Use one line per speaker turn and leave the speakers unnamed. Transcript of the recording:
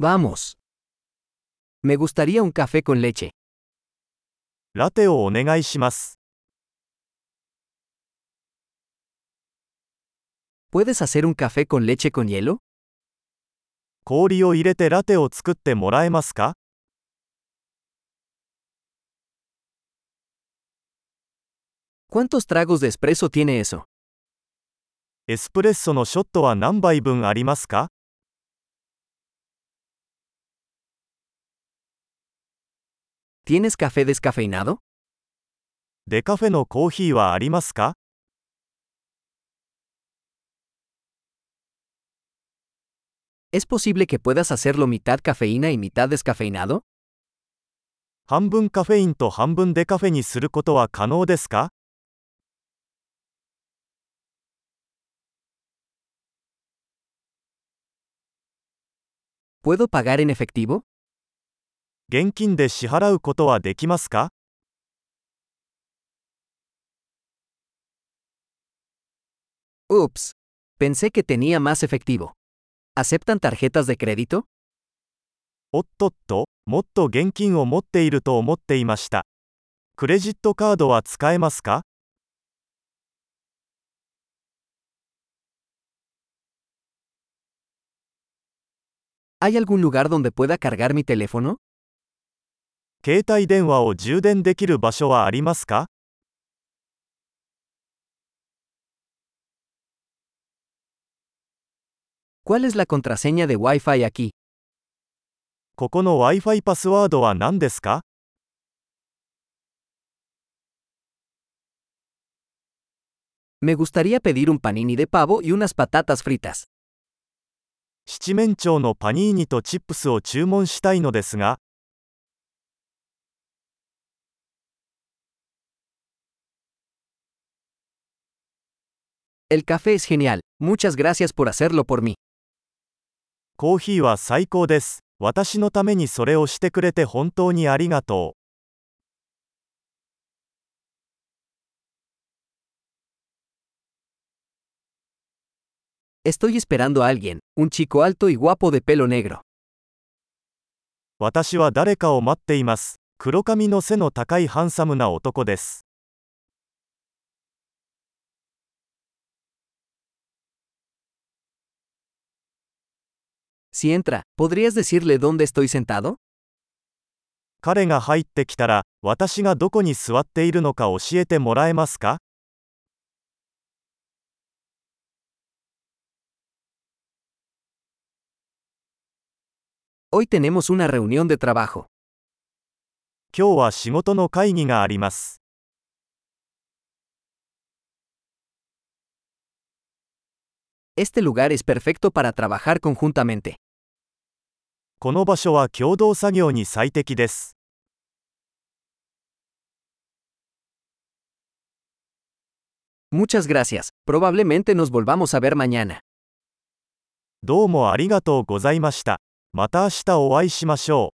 Vamos. Me gustaría un café con leche.
ラテをお願いします。
¿Puedes hacer un café con leche con hielo?
氷を入れてラテを作ってもらえますか
¿Cuántos tragos de espresso tiene eso?
エスプレッソのショットは何杯分ありますか
¿Tienes café descafeinado?
デカフェのコーヒーはありますか
¿Es posible que puedas hacerlo mitad cafeína y mitad descafeinado?
半分カフェインと半分デカフェにすることは可能ですか
¿Puedo pagar en efectivo?
現金で支払うことはできますか
Ups. Pensé que tenía más efectivo. ¿Aceptan tarjetas de crédito?
おっとっと、もっと現金を持っていると思っていました。クレジットカードは使えますか
¿Hay algún lugar donde pueda cargar mi teléfono?
携帯電話を充電できる場所はありますか
¿Cuál es la contraseña de Wi-Fi aquí?
ここの Wi-Fi パスワードは何ですか
Me gustaría pedir un panini de pavo y unas patatas fritas.
七面鳥のパニーニとチップスを注文したいのですが、
El café es genial. Muchas gracias por hacerlo por mí.
コーヒーは最高です。私のためにそれをしてくれて本当にありがとう。
Estoy esperando a alguien, un chico alto y guapo de pelo negro.
私は誰かを待っています。黒髪の背の高いハンサムな男です。
Si entra, ¿podrías decirle dónde estoy sentado?
彼が入ってきたら、私がどこに座っているのか教えてもらえますか
Hoy tenemos una reunión de trabajo.
今日は仕事の会議があります。
Este lugar es perfecto para trabajar conjuntamente.
この場所は共同作業に最適です。
Muchas gracias. Probablemente nos volvamos a ver mañana.
どうもありがとうございました。また明日お会いしましょう。